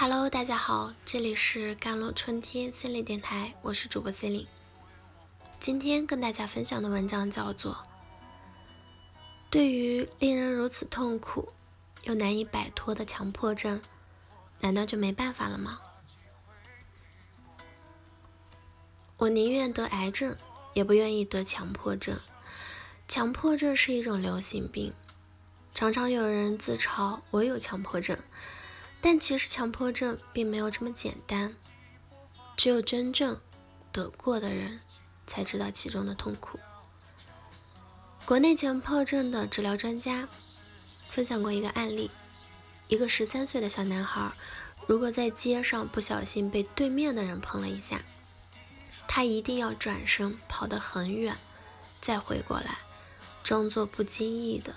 Hello，大家好，这里是甘露春天心理电台，我是主播 c e l i n e 今天跟大家分享的文章叫做《对于令人如此痛苦又难以摆脱的强迫症，难道就没办法了吗？我宁愿得癌症，也不愿意得强迫症。强迫症是一种流行病，常常有人自嘲我有强迫症。但其实强迫症并没有这么简单，只有真正得过的人才知道其中的痛苦。国内强迫症的治疗专家分享过一个案例：一个十三岁的小男孩，如果在街上不小心被对面的人碰了一下，他一定要转身跑得很远，再回过来，装作不经意的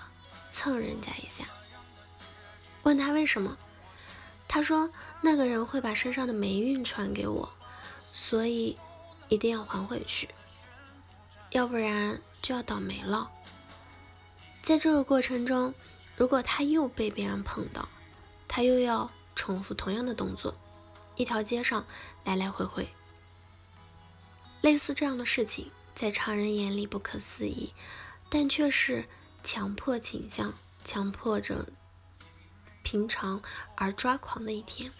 蹭人家一下。问他为什么？他说：“那个人会把身上的霉运传给我，所以一定要还回去，要不然就要倒霉了。”在这个过程中，如果他又被别人碰到，他又要重复同样的动作，一条街上来来回回。类似这样的事情，在常人眼里不可思议，但却是强迫倾向、强迫症。平常而抓狂的一天，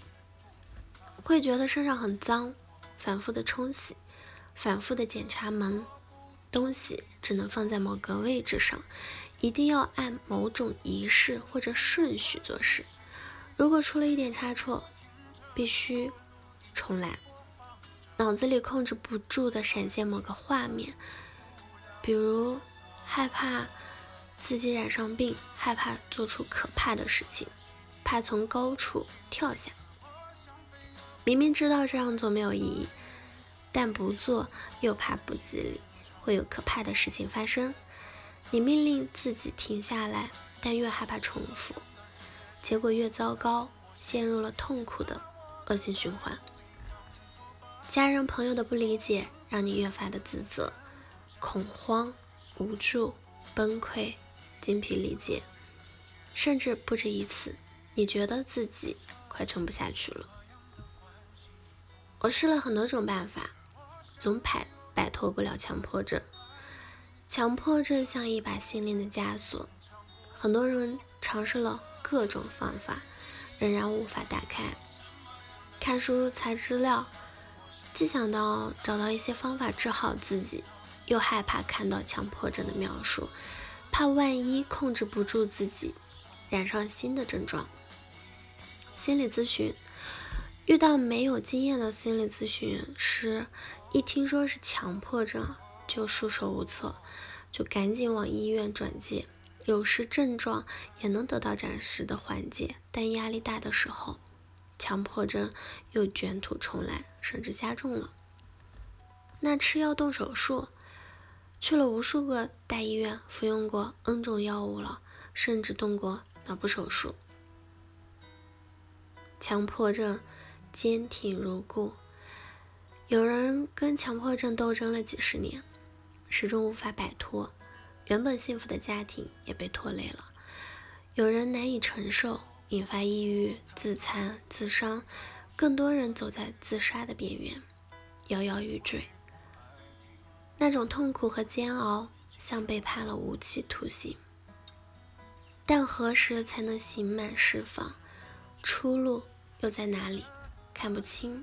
会觉得身上很脏，反复的冲洗，反复的检查门，东西只能放在某个位置上，一定要按某种仪式或者顺序做事。如果出了一点差错，必须重来。脑子里控制不住的闪现某个画面，比如害怕自己染上病，害怕做出可怕的事情。怕从高处跳下，明明知道这样做没有意义，但不做又怕不吉利，会有可怕的事情发生。你命令自己停下来，但越害怕重复，结果越糟糕，陷入了痛苦的恶性循环。家人朋友的不理解，让你越发的自责、恐慌、无助、崩溃、精疲力竭，甚至不止一次。你觉得自己快撑不下去了。我试了很多种办法，总摆摆脱不了强迫症。强迫症像一把心灵的枷锁，很多人尝试了各种方法，仍然无法打开。看书查资料，既想到找到一些方法治好自己，又害怕看到强迫症的描述，怕万一控制不住自己，染上新的症状。心理咨询遇到没有经验的心理咨询师，一听说是强迫症，就束手无策，就赶紧往医院转介。有时症状也能得到暂时的缓解，但压力大的时候，强迫症又卷土重来，甚至加重了。那吃药动手术，去了无数个大医院，服用过 N 种药物了，甚至动过脑部手术。强迫症坚挺如故，有人跟强迫症斗争了几十年，始终无法摆脱，原本幸福的家庭也被拖累了。有人难以承受，引发抑郁、自残、自伤，更多人走在自杀的边缘，摇摇欲坠。那种痛苦和煎熬，像被判了无期徒刑。但何时才能刑满释放？出路？又在哪里？看不清。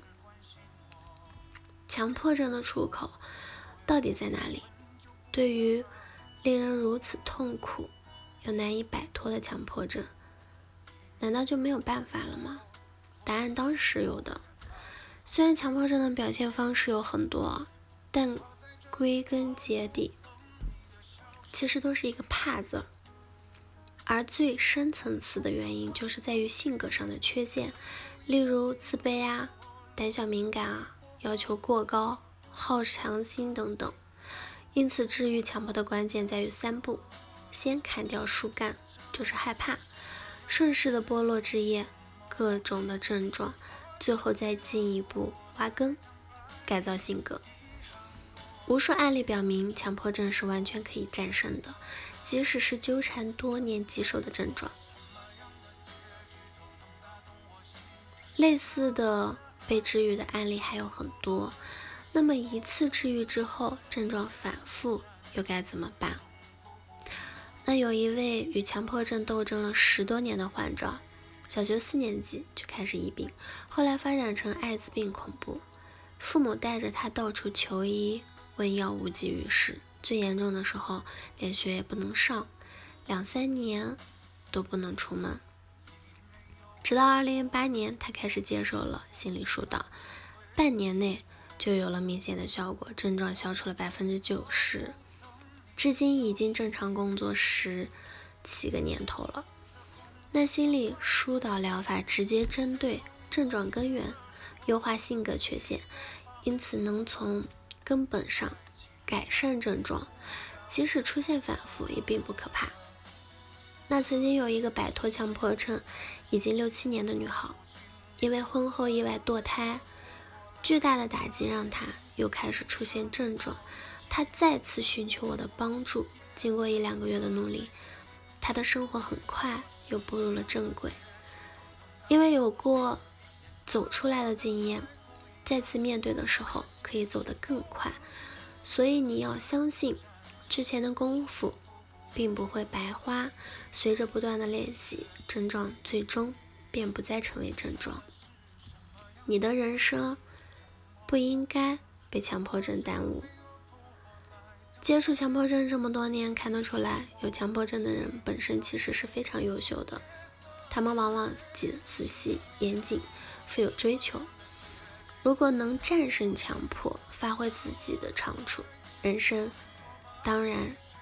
强迫症的出口到底在哪里？对于令人如此痛苦又难以摆脱的强迫症，难道就没有办法了吗？答案当时有的。虽然强迫症的表现方式有很多，但归根结底，其实都是一个“怕”字。而最深层次的原因，就是在于性格上的缺陷。例如自卑啊、胆小敏感啊、要求过高、好强心等等。因此，治愈强迫的关键在于三步：先砍掉树干，就是害怕；顺势的剥落枝叶，各种的症状；最后再进一步挖根，改造性格。无数案例表明，强迫症是完全可以战胜的，即使是纠缠多年棘手的症状。类似的被治愈的案例还有很多。那么一次治愈之后，症状反复又该怎么办？那有一位与强迫症斗争了十多年的患者，小学四年级就开始疫病，后来发展成艾滋病恐怖，父母带着他到处求医，问药无济于事，最严重的时候连学也不能上，两三年都不能出门。直到二零零八年，他开始接受了心理疏导，半年内就有了明显的效果，症状消除了百分之九十，至今已经正常工作十七个年头了。那心理疏导疗法直接针对症状根源，优化性格缺陷，因此能从根本上改善症状，即使出现反复也并不可怕。那曾经有一个摆脱强迫症已经六七年的女孩，因为婚后意外堕胎，巨大的打击让她又开始出现症状。她再次寻求我的帮助，经过一两个月的努力，她的生活很快又步入了正轨。因为有过走出来的经验，再次面对的时候可以走得更快。所以你要相信之前的功夫。并不会白花，随着不断的练习，症状最终便不再成为症状。你的人生不应该被强迫症耽误。接触强迫症这么多年，看得出来，有强迫症的人本身其实是非常优秀的，他们往往仔仔细、严谨，富有追求。如果能战胜强迫，发挥自己的长处，人生当然。